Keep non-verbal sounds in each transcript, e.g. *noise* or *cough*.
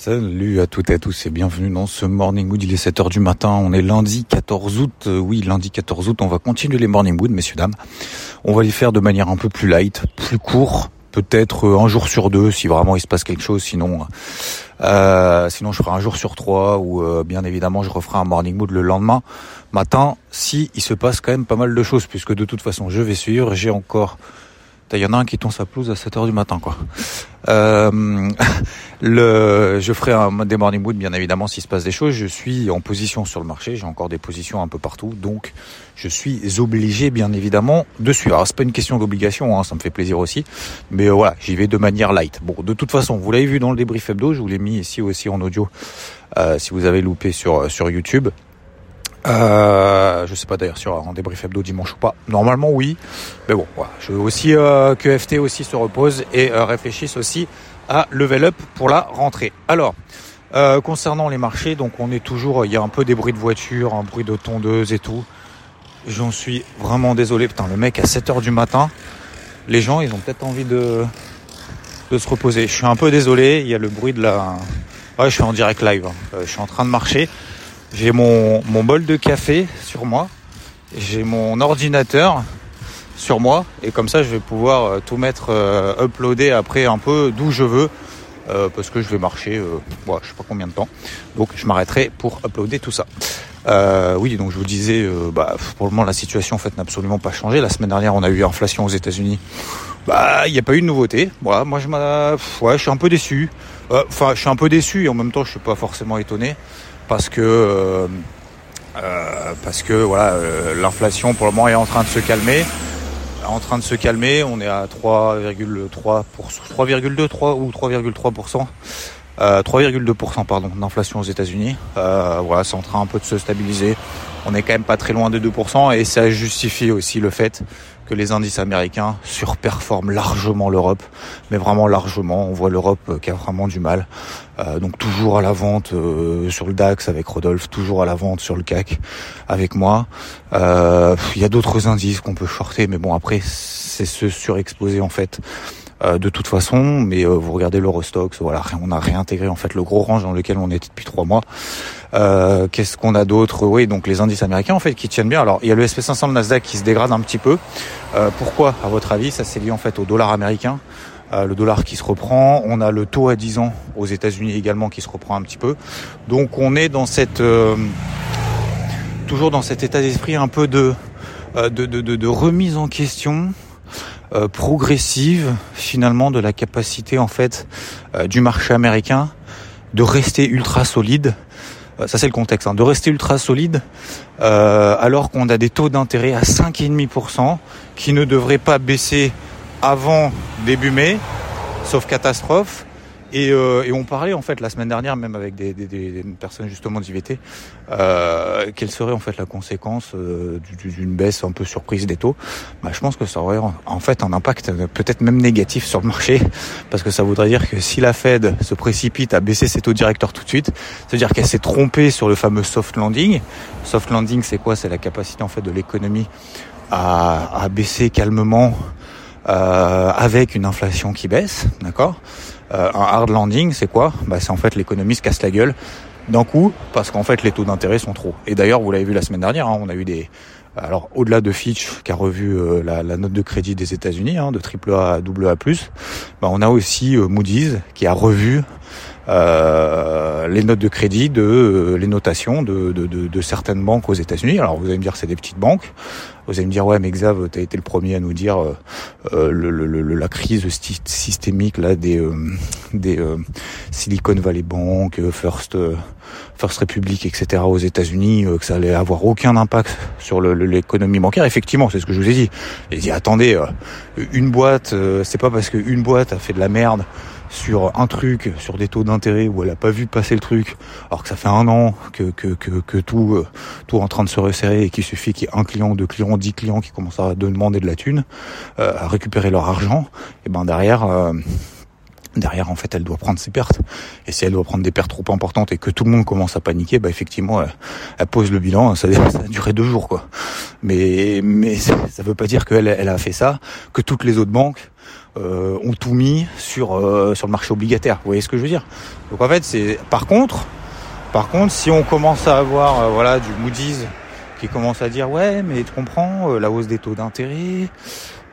Salut à toutes et à tous et bienvenue dans ce Morning Mood. Il est 7h du matin, on est lundi 14 août. Euh, oui, lundi 14 août, on va continuer les Morning Mood, messieurs, dames. On va les faire de manière un peu plus light, plus court, peut-être euh, un jour sur deux si vraiment il se passe quelque chose. Sinon, euh, sinon je ferai un jour sur trois ou euh, bien évidemment je referai un Morning Mood le lendemain matin si il se passe quand même pas mal de choses puisque de toute façon je vais suivre. J'ai encore il y en a un qui tombe sa pelouse à 7h du matin, quoi. Euh, *laughs* le, je ferai un des morning mood, bien évidemment, s'il se passe des choses. Je suis en position sur le marché, j'ai encore des positions un peu partout, donc je suis obligé, bien évidemment, de suivre. Alors, c'est pas une question d'obligation, hein, ça me fait plaisir aussi, mais euh, voilà, j'y vais de manière light. Bon, de toute façon, vous l'avez vu dans le débrief hebdo, je vous l'ai mis ici aussi en audio, euh, si vous avez loupé sur sur YouTube. Euh, je sais pas d'ailleurs sur un débrief hebdo dimanche ou pas. Normalement oui, mais bon, je veux aussi euh, que FT aussi se repose et euh, réfléchisse aussi à level up pour la rentrée. Alors, euh, concernant les marchés, donc on est toujours, il y a un peu des bruits de voiture, un bruit de tondeuse et tout. J'en suis vraiment désolé. Putain, le mec à 7h du matin, les gens ils ont peut-être envie de de se reposer. Je suis un peu désolé. Il y a le bruit de la. Ouais, je suis en direct live. Hein. Je suis en train de marcher. J'ai mon, mon bol de café sur moi. J'ai mon ordinateur sur moi. Et comme ça, je vais pouvoir euh, tout mettre euh, uploader après un peu d'où je veux. Euh, parce que je vais marcher, euh, ouais, je sais pas combien de temps. Donc je m'arrêterai pour uploader tout ça. Euh, oui, donc je vous disais, euh, bah, pour le moment la situation en fait n'a absolument pas changé. La semaine dernière, on a eu inflation aux États-Unis. Bah, il n'y a pas eu de nouveauté. Voilà, moi je ouais, je suis un peu déçu. Enfin, je suis un peu déçu et en même temps, je suis pas forcément étonné parce que euh, euh, parce que voilà, euh, l'inflation pour le moment est en train de se calmer. En train de se calmer, on est à 3,3 3,2 3 ou 3,3 euh, 3,2% pardon d'inflation aux États-Unis. Voilà, c'est en train un peu de se stabiliser. On est quand même pas très loin de 2% et ça justifie aussi le fait que les indices américains surperforment largement l'Europe, mais vraiment largement. On voit l'Europe euh, qui a vraiment du mal. Euh, donc toujours à la vente euh, sur le DAX avec Rodolphe, toujours à la vente sur le CAC avec moi. Il y a d'autres indices qu'on peut shorter, mais bon après c'est se surexposer en fait de toute façon, mais vous regardez l'Eurostox, voilà, on a réintégré en fait le gros range dans lequel on était depuis trois mois. Euh, Qu'est-ce qu'on a d'autre Oui, donc les indices américains en fait qui tiennent bien. Alors il y a le SP500, le Nasdaq qui se dégrade un petit peu. Euh, pourquoi, à votre avis Ça c'est lié en fait au dollar américain. Euh, le dollar qui se reprend, on a le taux à 10 ans aux États-Unis également qui se reprend un petit peu. Donc on est dans cette euh, toujours dans cet état d'esprit un peu de de, de, de, de remise en question euh, progressive finalement de la capacité en fait euh, du marché américain de rester ultra solide. Euh, ça c'est le contexte, hein, de rester ultra solide euh, alors qu'on a des taux d'intérêt à 5,5% qui ne devraient pas baisser avant début mai, sauf catastrophe. Et, euh, et, on parlait en fait la semaine dernière, même avec des, des, des personnes justement d'IVT, euh, quelle serait en fait la conséquence euh, d'une baisse un peu surprise des taux. Bah, je pense que ça aurait en fait un impact peut-être même négatif sur le marché, parce que ça voudrait dire que si la Fed se précipite à baisser ses taux directeurs tout de suite, c'est-à-dire qu'elle s'est trompée sur le fameux soft landing. Soft landing, c'est quoi? C'est la capacité en fait de l'économie à, à baisser calmement euh, avec une inflation qui baisse, d'accord euh, Un hard landing, c'est quoi bah, C'est en fait l'économie se casse la gueule d'un coup parce qu'en fait les taux d'intérêt sont trop. Et d'ailleurs, vous l'avez vu la semaine dernière, hein, on a eu des alors au-delà de Fitch qui a revu euh, la, la, note de crédit des États-Unis hein, de triple A à double A+, bah, on a aussi euh, Moody's qui a revu euh, les notes de crédit de euh, les notations de, de, de, de certaines banques aux États-Unis. Alors vous allez me dire c'est des petites banques. Vous allez me dire ouais mais Xav t'as été le premier à nous dire euh, euh le, le, le, la crise systémique là des des Silicon Valley Bank, First First Republic etc aux États-Unis que ça allait avoir aucun impact sur l'économie bancaire. Effectivement c'est ce que je vous ai dit. J'ai dit attendez une boîte c'est pas parce qu'une boîte a fait de la merde sur un truc, sur des taux d'intérêt où elle a pas vu passer le truc, alors que ça fait un an que, que, que, tout, euh, tout est en train de se resserrer et qu'il suffit qu'il y ait un client, deux clients, dix clients qui commencent à demander de la thune, euh, à récupérer leur argent, et ben derrière, euh, derrière en fait elle doit prendre ses pertes. Et si elle doit prendre des pertes trop importantes et que tout le monde commence à paniquer bah effectivement elle, pose le bilan ça, *laughs* ça, a duré deux jours quoi. Mais mais ça, veut pas dire qu'elle elle a fait ça que toutes les autres banques euh, ont tout mis sur euh, sur le marché obligataire vous voyez ce que je veux dire? Donc en fait c'est par contre par contre si on commence à avoir euh, voilà du Moody's qui commence à dire ouais mais tu comprends la hausse des taux d'intérêt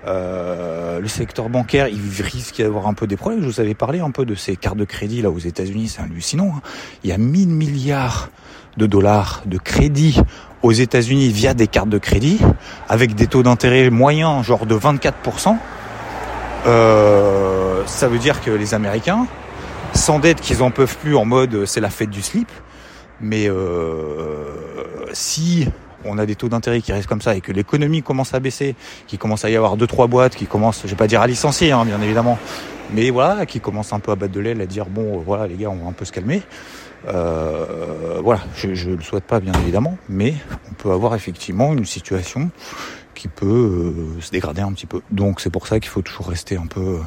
euh, le secteur bancaire, il risque d'y avoir un peu des problèmes. Je vous avais parlé un peu de ces cartes de crédit là aux États-Unis, c'est hallucinant. Hein. Il y a 1000 milliards de dollars de crédit aux États-Unis via des cartes de crédit, avec des taux d'intérêt moyens, genre de 24%. Euh, ça veut dire que les Américains s'endettent qu'ils en peuvent plus en mode c'est la fête du slip. Mais euh, si on a des taux d'intérêt qui restent comme ça et que l'économie commence à baisser, qu'il commence à y avoir deux trois boîtes qui commencent, je vais pas dire à licencier, hein, bien évidemment, mais voilà, qui commencent un peu à battre de l'aile, à dire bon, voilà les gars, on va un peu se calmer. Euh, voilà, je, ne le souhaite pas bien évidemment, mais on peut avoir effectivement une situation qui peut euh, se dégrader un petit peu. Donc c'est pour ça qu'il faut toujours rester un peu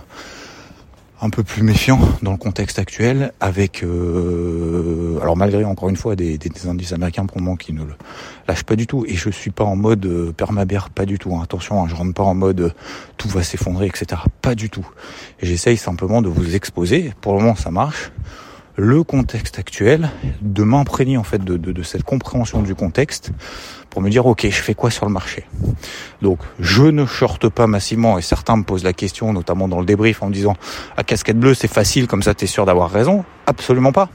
un peu plus méfiant dans le contexte actuel, avec euh, alors malgré encore une fois des, indices américains pour moi qui ne le lâchent pas du tout. Et je suis pas en mode euh, permabère, pas du tout. Hein. Attention, hein, je rentre pas en mode euh, tout va s'effondrer, etc. Pas du tout. J'essaye simplement de vous exposer. Pour le moment, ça marche le contexte actuel, de m'imprégner en fait de, de, cette compréhension du contexte pour me dire ok je fais quoi sur le marché? Donc je ne shorte pas massivement et certains me posent la question notamment dans le débrief en me disant à ah, casquette bleue c'est facile comme ça tu es sûr d'avoir raison. Absolument pas.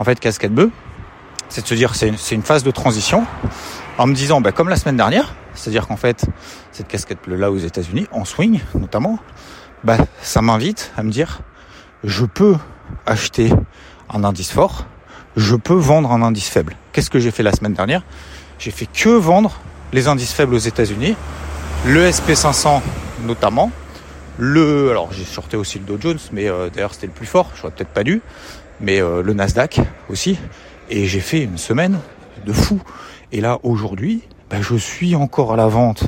En fait casquette bleue c'est de se dire c'est une, une, phase de transition en me disant bah, comme la semaine dernière, c'est-à-dire qu'en fait cette casquette bleue là aux États-Unis en swing notamment, bah, ça m'invite à me dire je peux acheter un indice fort, je peux vendre un indice faible. Qu'est-ce que j'ai fait la semaine dernière? J'ai fait que vendre les indices faibles aux États-Unis, le SP500 notamment, le alors j'ai sorti aussi le Dow Jones, mais euh, d'ailleurs c'était le plus fort, j'aurais peut-être pas dû, mais euh, le Nasdaq aussi, et j'ai fait une semaine de fou. Et là aujourd'hui, ben, je suis encore à la vente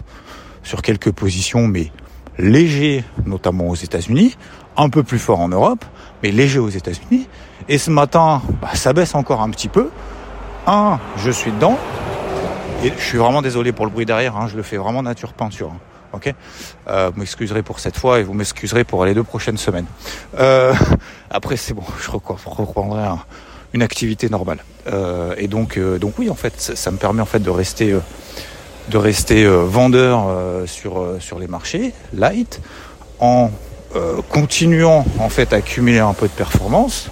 sur quelques positions, mais léger, notamment aux États-Unis, un peu plus fort en Europe, mais léger aux États-Unis. Et ce matin, bah, ça baisse encore un petit peu. Un, je suis dedans. Et je suis vraiment désolé pour le bruit derrière, hein, je le fais vraiment nature peinture. Hein, ok? Euh, Vous m'excuserez pour cette fois et vous m'excuserez pour les deux prochaines semaines. Euh, *laughs* après, c'est bon, je reprendrai une activité normale. Euh, et donc, donc oui, en fait, ça, ça, me permet en fait de rester, de rester vendeur sur sur les marchés light en continuant en fait à accumuler un peu de performance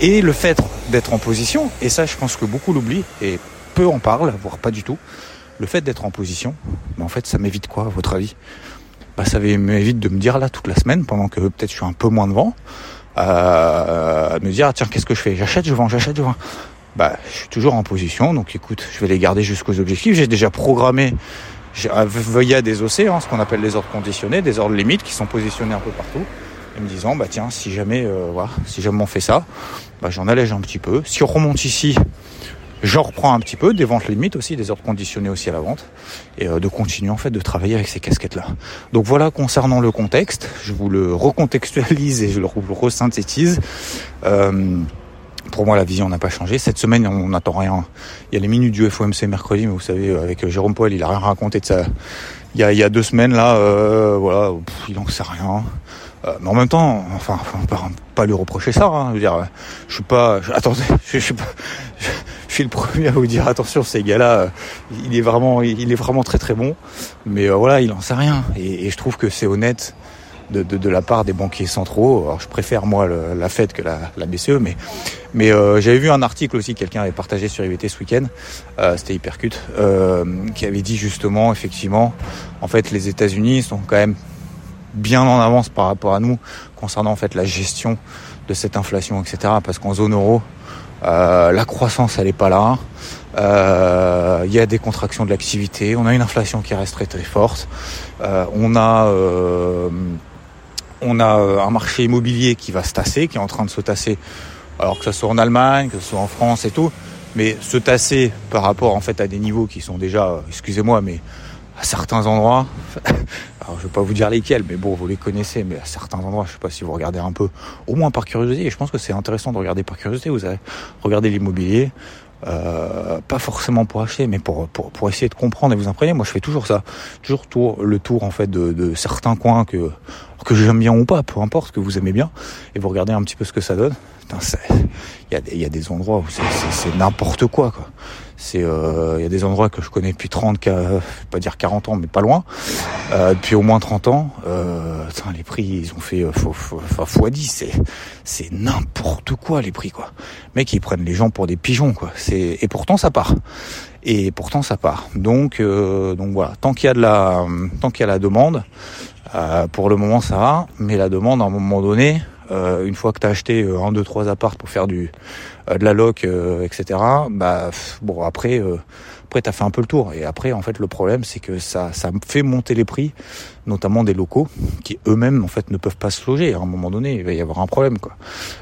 et le fait d'être en position, et ça je pense que beaucoup l'oublient, et peu en parlent, voire pas du tout, le fait d'être en position, bah, en fait ça m'évite quoi à votre avis? Bah, Ça m'évite de me dire là toute la semaine, pendant que peut-être je suis un peu moins devant, euh, me dire ah, tiens qu'est-ce que je fais? J'achète, je vends, j'achète, je vends. Bah, je suis toujours en position, donc écoute, je vais les garder jusqu'aux objectifs. J'ai déjà programmé via des OC, hein, ce qu'on appelle les ordres conditionnés, des ordres limites qui sont positionnés un peu partout me disant bah tiens si jamais euh, voilà, si jamais on fait ça, bah, j'en allège un petit peu. Si on remonte ici, j'en reprends un petit peu, des ventes limites aussi, des ordres conditionnés aussi à la vente, et euh, de continuer en fait de travailler avec ces casquettes-là. Donc voilà concernant le contexte, je vous le recontextualise et je le resynthétise. Euh, pour moi, la vision n'a pas changé. Cette semaine, on n'attend rien. Il y a les minutes du FOMC mercredi, mais vous savez, avec Jérôme Paul, il a rien raconté de ça. Il y a, deux semaines là, euh, voilà, il n'en sait rien. Euh, mais en même temps, enfin, on peut pas lui reprocher ça. Hein. Je dire, je suis pas. attendez, *laughs* je, suis le premier à vous dire attention, ces gars-là, euh, il est vraiment, il est vraiment très très bon. Mais euh, voilà, il en sait rien. Et je trouve que c'est honnête de, la part des banquiers centraux. Alors, je préfère moi la Fed que la, BCE, mais mais euh, j'avais vu un article aussi, quelqu'un avait partagé sur IVT ce week-end, euh, c'était hypercute, euh, qui avait dit justement, effectivement, en fait, les États-Unis sont quand même bien en avance par rapport à nous concernant en fait la gestion de cette inflation, etc. Parce qu'en zone euro, euh, la croissance elle est pas là. Il y a des contractions de l'activité, on a une inflation qui reste très très forte, on a on a un marché immobilier qui va se tasser, qui est en train de se tasser, alors que ce soit en Allemagne, que ce soit en France et tout, mais se tasser par rapport en fait à des niveaux qui sont déjà, excusez-moi, mais à certains endroits, *laughs* alors je vais pas vous dire lesquels, mais bon, vous les connaissez, mais à certains endroits, je sais pas si vous regardez un peu, au moins par curiosité, et je pense que c'est intéressant de regarder par curiosité, vous avez regardé l'immobilier, euh, pas forcément pour acheter, mais pour, pour, pour essayer de comprendre et vous imprégner. Moi, je fais toujours ça, toujours tour, le tour en fait de, de certains coins que que j'aime bien ou pas, peu importe, que vous aimez bien, et vous regardez un petit peu ce que ça donne. Il y, a des, y a des endroits où c'est n'importe quoi, quoi. Euh, il y a des endroits que je connais depuis 30, je vais pas dire 40 ans, mais pas loin, euh, depuis au moins 30 ans. Euh, les prix, ils ont fait fois 10. C'est, n'importe quoi les prix, quoi. Mec, ils prennent les gens pour des pigeons, quoi. Et pourtant ça part. Et pourtant ça part. Donc, euh, donc voilà. Tant qu'il y a de la, tant qu'il y a la demande, euh, pour le moment ça va, mais la demande à un moment donné, euh, une fois que tu as acheté euh, un, deux, trois apparts pour faire du de la loc, etc. Bah bon après après t'as fait un peu le tour et après en fait le problème c'est que ça ça fait monter les prix, notamment des locaux qui eux-mêmes en fait ne peuvent pas se loger. À un moment donné il va y avoir un problème quoi.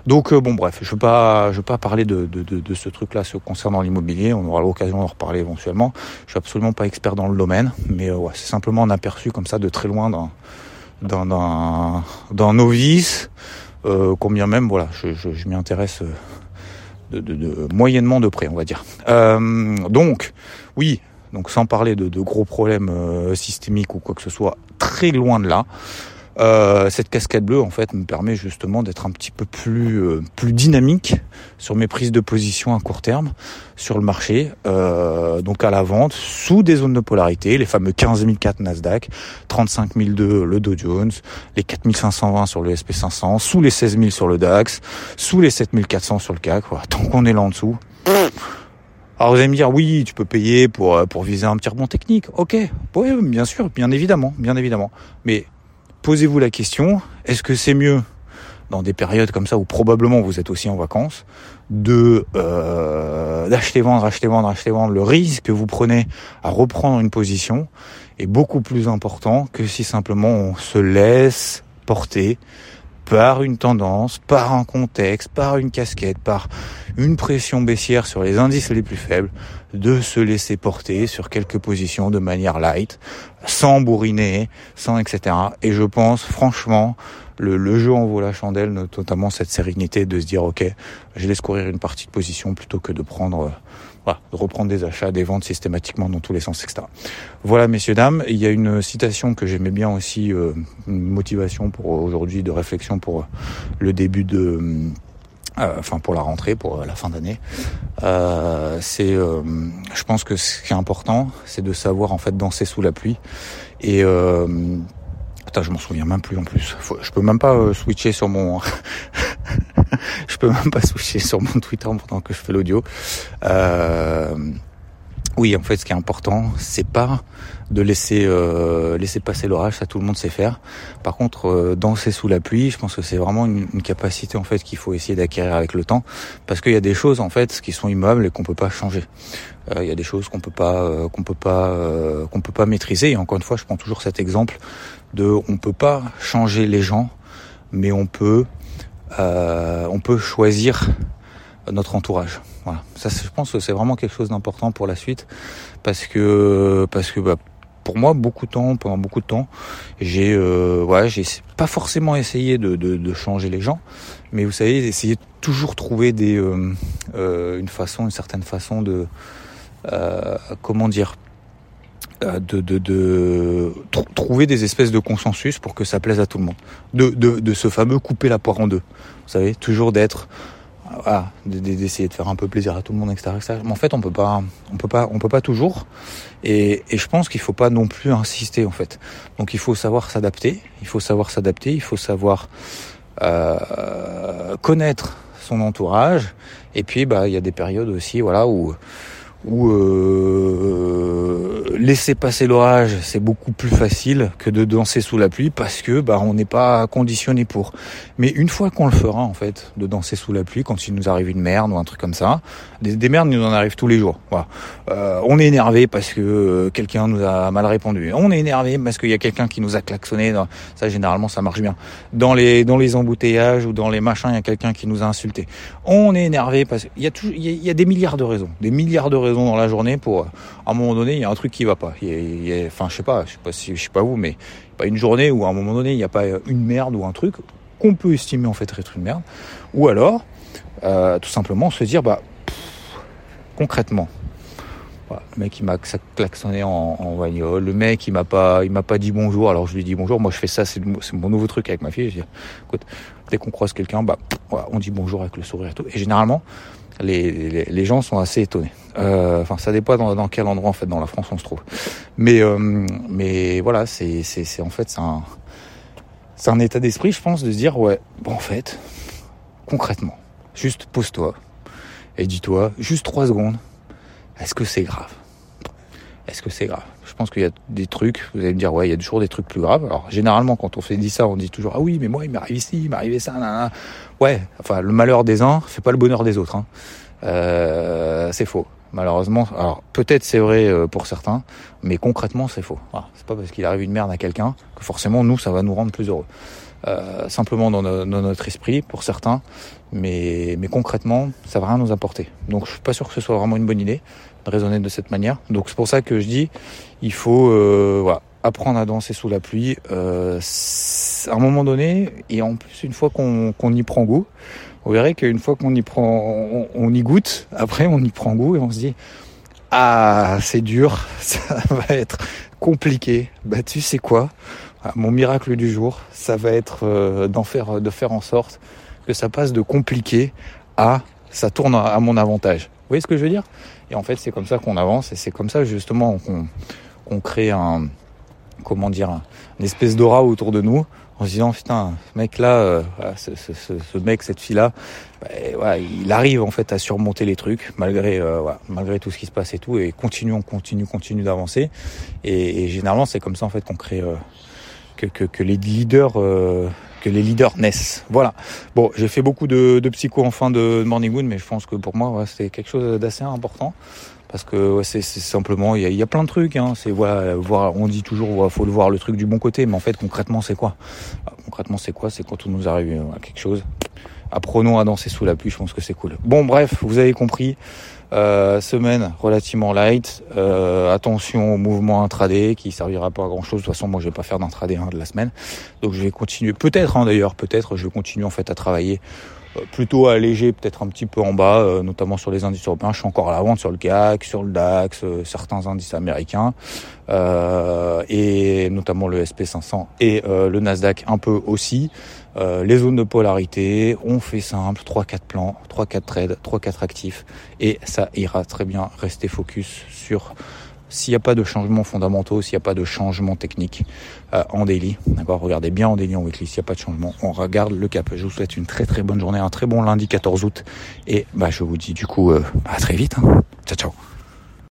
Donc bon bref je veux pas je veux pas parler de de, de, de ce truc là ce concernant l'immobilier. On aura l'occasion d'en reparler éventuellement. Je suis absolument pas expert dans le domaine, mais ouais c'est simplement un aperçu comme ça de très loin dans dans, dans, dans novice, euh, combien même, voilà, je, m'y intéresse euh, de, moyennement de près, on va dire. Euh, donc, oui, donc sans parler de, de gros problèmes euh, systémiques ou quoi que ce soit, très loin de là. Euh, cette casquette bleue en fait me permet justement d'être un petit peu plus euh, plus dynamique sur mes prises de position à court terme sur le marché, euh, donc à la vente sous des zones de polarité, les fameux 15 004 Nasdaq, 35 002 le Dow Jones, les 4520 sur le SP500, sous les 16 000 sur le DAX, sous les 7400 sur le CAC. Voilà, tant qu'on est là en dessous. Alors vous allez me dire oui, tu peux payer pour pour viser un petit rebond technique. Ok, oui, bien sûr, bien évidemment, bien évidemment. Mais posez-vous la question, est-ce que c'est mieux dans des périodes comme ça où probablement vous êtes aussi en vacances, euh, d'acheter vendre, acheter vendre, acheter vendre, le risque que vous prenez à reprendre une position est beaucoup plus important que si simplement on se laisse porter par une tendance, par un contexte, par une casquette, par une pression baissière sur les indices les plus faibles, de se laisser porter sur quelques positions de manière light, sans bourriner, sans etc. Et je pense franchement, le, le jeu en vaut la chandelle, notamment cette sérénité de se dire ok, je laisse courir une partie de position plutôt que de prendre voilà, de reprendre des achats, des ventes systématiquement dans tous les sens, etc. Voilà, messieurs, dames. Il y a une citation que j'aimais bien aussi, euh, une motivation pour aujourd'hui, de réflexion pour le début de... Euh, enfin pour la rentrée, pour la fin d'année, euh, c'est, euh, je pense que ce qui est important, c'est de savoir en fait danser sous la pluie. Et euh, Putain, je m'en souviens même plus en plus. Je peux même pas euh, switcher sur mon. *laughs* je peux même pas switcher sur mon Twitter pendant que je fais l'audio. Euh... Oui, en fait, ce qui est important, c'est pas de laisser euh, laisser passer l'orage, ça tout le monde sait faire. Par contre, euh, danser sous la pluie, je pense que c'est vraiment une, capacité en fait qu'il faut essayer d'acquérir avec le temps, parce qu'il y a des choses en fait qui sont immuables et qu'on peut pas changer. Euh, il y a des choses qu'on peut pas qu'on peut pas qu'on peut pas maîtriser. Et encore une fois, je prends toujours cet exemple de on peut pas changer les gens, mais on peut on peut choisir notre entourage. Ça, je pense que c'est vraiment quelque chose d'important pour la suite, parce que parce que bah, pour moi, beaucoup de temps, pendant beaucoup de temps, j'ai euh, j'ai pas forcément essayé de, changer les gens, mais vous savez, essayer de toujours trouver des euh, euh, une façon, une certaine façon de comment dire euh, de, de, de tr trouver des espèces de consensus pour que ça plaise à tout le monde. De, de, de ce fameux couper la poire en deux. Vous savez, toujours d'être voilà, d'essayer de faire un peu plaisir à tout le monde, etc. etc. Mais en fait, on peut pas, on peut pas, on peut pas toujours. Et, et je pense qu'il faut pas non plus insister en fait. Donc il faut savoir s'adapter. Il faut savoir s'adapter. Il faut savoir euh, connaître son entourage. Et puis, bah, il y a des périodes aussi, voilà, où où euh, laisser passer l'orage c'est beaucoup plus facile que de danser sous la pluie parce que bah on n'est pas conditionné pour. Mais une fois qu'on le fera en fait, de danser sous la pluie quand il nous arrive une merde ou un truc comme ça, des, des merdes nous en arrivent tous les jours. Euh, on est énervé parce que euh, quelqu'un nous a mal répondu. On est énervé parce qu'il y a quelqu'un qui nous a klaxonné. Ça généralement ça marche bien. Dans les dans les embouteillages ou dans les machins, il y a quelqu'un qui nous a insulté. On est énervé parce qu'il y, a, il y a des milliards de raisons, des milliards de raisons dans la journée pour, à un moment donné, il y a un truc qui va pas. enfin, je sais pas, je sais pas si, je sais pas vous, mais pas une journée où à un moment donné, il n'y a pas une merde ou un truc qu'on peut estimer en fait être une merde. Ou alors, euh, tout simplement se dire, bah, concrètement, le mec il m'a klaxonné en, en bagnole, le mec il m'a pas il m'a pas dit bonjour, alors je lui dis bonjour, moi je fais ça, c'est mon nouveau truc avec ma fille, je dis écoute, dès qu'on croise quelqu'un, bah on dit bonjour avec le sourire et tout. Et généralement les, les, gens sont assez étonnés. Euh, enfin, ça dépend dans, dans, quel endroit en fait dans la France on se trouve. Mais euh, mais voilà, c'est c'est en fait c'est un c'est un état d'esprit, je pense, de se dire ouais, bon en fait, concrètement, juste pose-toi et dis-toi juste trois secondes est-ce que c'est grave? Est-ce que c'est grave? Je pense qu'il y a des trucs, vous allez me dire, ouais, il y a toujours des trucs plus graves. Alors, généralement, quand on fait dit ça, on dit toujours, ah oui, mais moi, il m'arrive ici, il m'arrive ça, nan, Ouais, enfin, le malheur des uns fait pas le bonheur des autres. Hein. Euh, c'est faux. Malheureusement, alors peut-être c'est vrai euh, pour certains, mais concrètement c'est faux. c'est pas parce qu'il arrive une merde à quelqu'un que forcément nous ça va nous rendre plus heureux. Euh, simplement dans, notre esprit pour certains, mais, mais concrètement ça va rien nous apporter. Donc je suis pas sûr que ce soit vraiment une bonne idée de raisonner de cette manière. Donc c'est pour ça que je dis il faut euh, voilà, apprendre à danser sous la pluie. Euh, à un moment donné et en plus une fois qu'on y prend goût vous verrez qu'une fois qu'on y prend, on, y goûte, après on y prend goût et on se dit ah c'est dur, *laughs* ça va être compliqué. Bah tu sais quoi? Ah, Mon miracle du jour, ça va être euh, d'en faire, de faire en sorte que ça passe de compliqué à ça tourne à mon avantage. Vous voyez ce que je veux dire? Et en fait c'est comme ça qu'on avance et c'est comme ça justement qu'on crée un comment dire une espèce d'aura autour de nous en se disant putain ce mec là euh, ce, ce, ce, mec cette fille là bah, il arrive en fait à surmonter les trucs malgré euh, malgré tout ce qui se passe et tout et continue on continue continue d'avancer. Et, et, généralement c'est comme ça en fait qu'on crée euh, que, que, que, les leaders que les leaders naissent. Voilà. Bon j'ai fait beaucoup de, de psycho en fin de Morning Wood mais je pense que pour moi c'est quelque chose d'assez important parce que c'est simplement il y a, y a, plein de trucs hein. c'est voilà voir on dit toujours voilà, faut le voir le truc du bon côté. Mais en fait concrètement c'est quoi? Bah, concrètement c'est quoi? C'est quand on nous arrive à quelque chose. Apprenons à danser sous la pluie je pense que c'est cool. Bon bref vous avez compris. Euh, semaine relativement light. Euh, attention au mouvement intraday qui servira pas à grand chose de toute façon moi je vais pas faire d'intraday hein, de la semaine. Donc je vais continuer. Peut-être hein, d'ailleurs peut-être je vais continuer en fait à travailler euh, plutôt allégé, peut-être un petit peu en bas, euh, notamment sur les indices européens. Je suis encore à la vente sur le CAC, sur le DAX, euh, certains indices américains, et notamment le SP500 et le Nasdaq un peu aussi. les zones de polarité, on fait simple, 3-4 plans, 3-4 trades, 3-4 actifs, et ça ira très bien. Rester focus sur s'il n'y a pas de changements fondamentaux, s'il n'y a pas de changement technique euh, en daily, d'accord, regardez bien en daily, en weekly, s'il n'y a pas de changement, on regarde le cap. Je vous souhaite une très très bonne journée, un très bon lundi 14 août, et bah je vous dis du coup euh, à très vite. Hein. Ciao ciao.